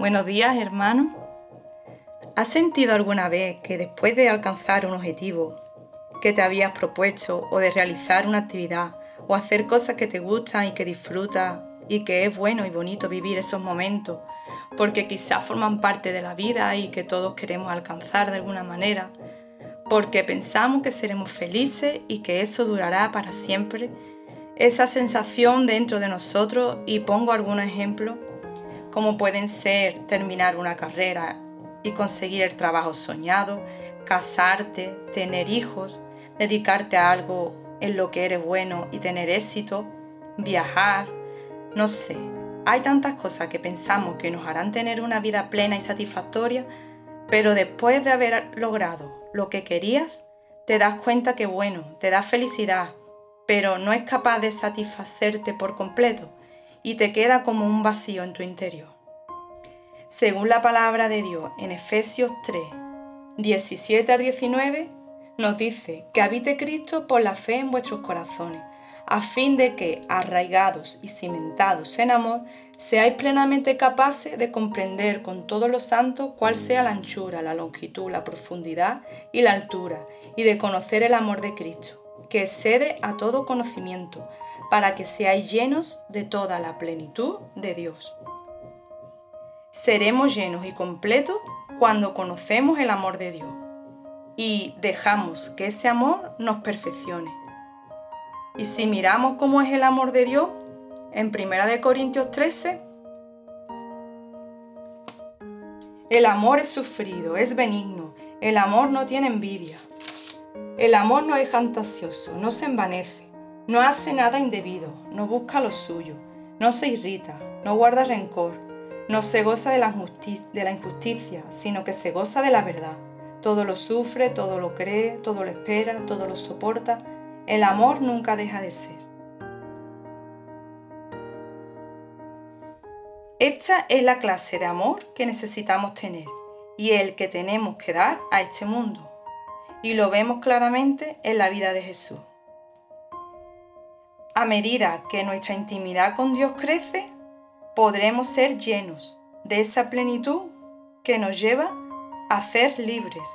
Buenos días, hermano. ¿Has sentido alguna vez que después de alcanzar un objetivo que te habías propuesto o de realizar una actividad o hacer cosas que te gustan y que disfrutas y que es bueno y bonito vivir esos momentos porque quizás forman parte de la vida y que todos queremos alcanzar de alguna manera, porque pensamos que seremos felices y que eso durará para siempre, esa sensación dentro de nosotros y pongo algunos ejemplos como pueden ser terminar una carrera y conseguir el trabajo soñado, casarte, tener hijos, dedicarte a algo en lo que eres bueno y tener éxito, viajar, no sé, hay tantas cosas que pensamos que nos harán tener una vida plena y satisfactoria, pero después de haber logrado lo que querías, te das cuenta que bueno, te da felicidad, pero no es capaz de satisfacerte por completo y te queda como un vacío en tu interior. Según la palabra de Dios en Efesios 3, 17 al 19, nos dice que habite Cristo por la fe en vuestros corazones, a fin de que, arraigados y cimentados en amor, seáis plenamente capaces de comprender con todos los santos cuál sea la anchura, la longitud, la profundidad y la altura, y de conocer el amor de Cristo, que excede a todo conocimiento, para que seáis llenos de toda la plenitud de Dios. Seremos llenos y completos cuando conocemos el amor de Dios y dejamos que ese amor nos perfeccione. Y si miramos cómo es el amor de Dios, en 1 Corintios 13, el amor es sufrido, es benigno, el amor no tiene envidia, el amor no es fantasioso, no se envanece, no hace nada indebido, no busca lo suyo, no se irrita, no guarda rencor, no se goza de la, injusticia, sino que se goza de la verdad. Todo lo sufre, todo lo cree, todo lo espera, todo lo soporta. El amor nunca deja de ser. Esta es la clase de amor que necesitamos tener y el que tenemos que dar a este mundo. Y lo vemos claramente en la vida de Jesús. A medida que nuestra intimidad con Dios crece, podremos ser llenos de esa plenitud que nos lleva a ser libres,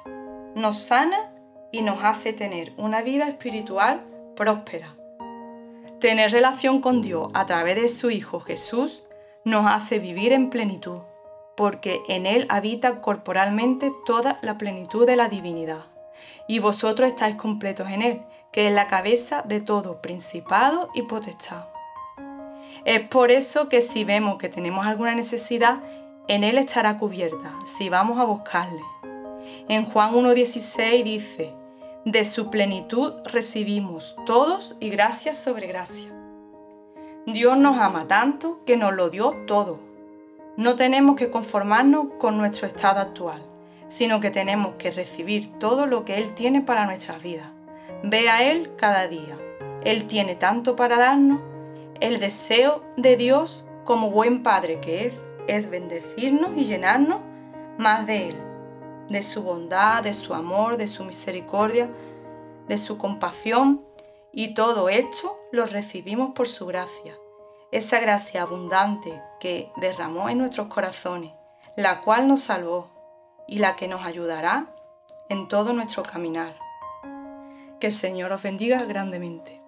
nos sana y nos hace tener una vida espiritual próspera. Tener relación con Dios a través de su Hijo Jesús nos hace vivir en plenitud, porque en Él habita corporalmente toda la plenitud de la divinidad. Y vosotros estáis completos en Él, que es la cabeza de todo principado y potestad. Es por eso que si vemos que tenemos alguna necesidad, en Él estará cubierta, si vamos a buscarle. En Juan 1.16 dice, de su plenitud recibimos todos y gracias sobre gracia. Dios nos ama tanto que nos lo dio todo. No tenemos que conformarnos con nuestro estado actual, sino que tenemos que recibir todo lo que Él tiene para nuestras vidas. Ve a Él cada día. Él tiene tanto para darnos. El deseo de Dios, como buen Padre que es, es bendecirnos y llenarnos más de Él, de su bondad, de su amor, de su misericordia, de su compasión. Y todo esto lo recibimos por su gracia, esa gracia abundante que derramó en nuestros corazones, la cual nos salvó y la que nos ayudará en todo nuestro caminar. Que el Señor os bendiga grandemente.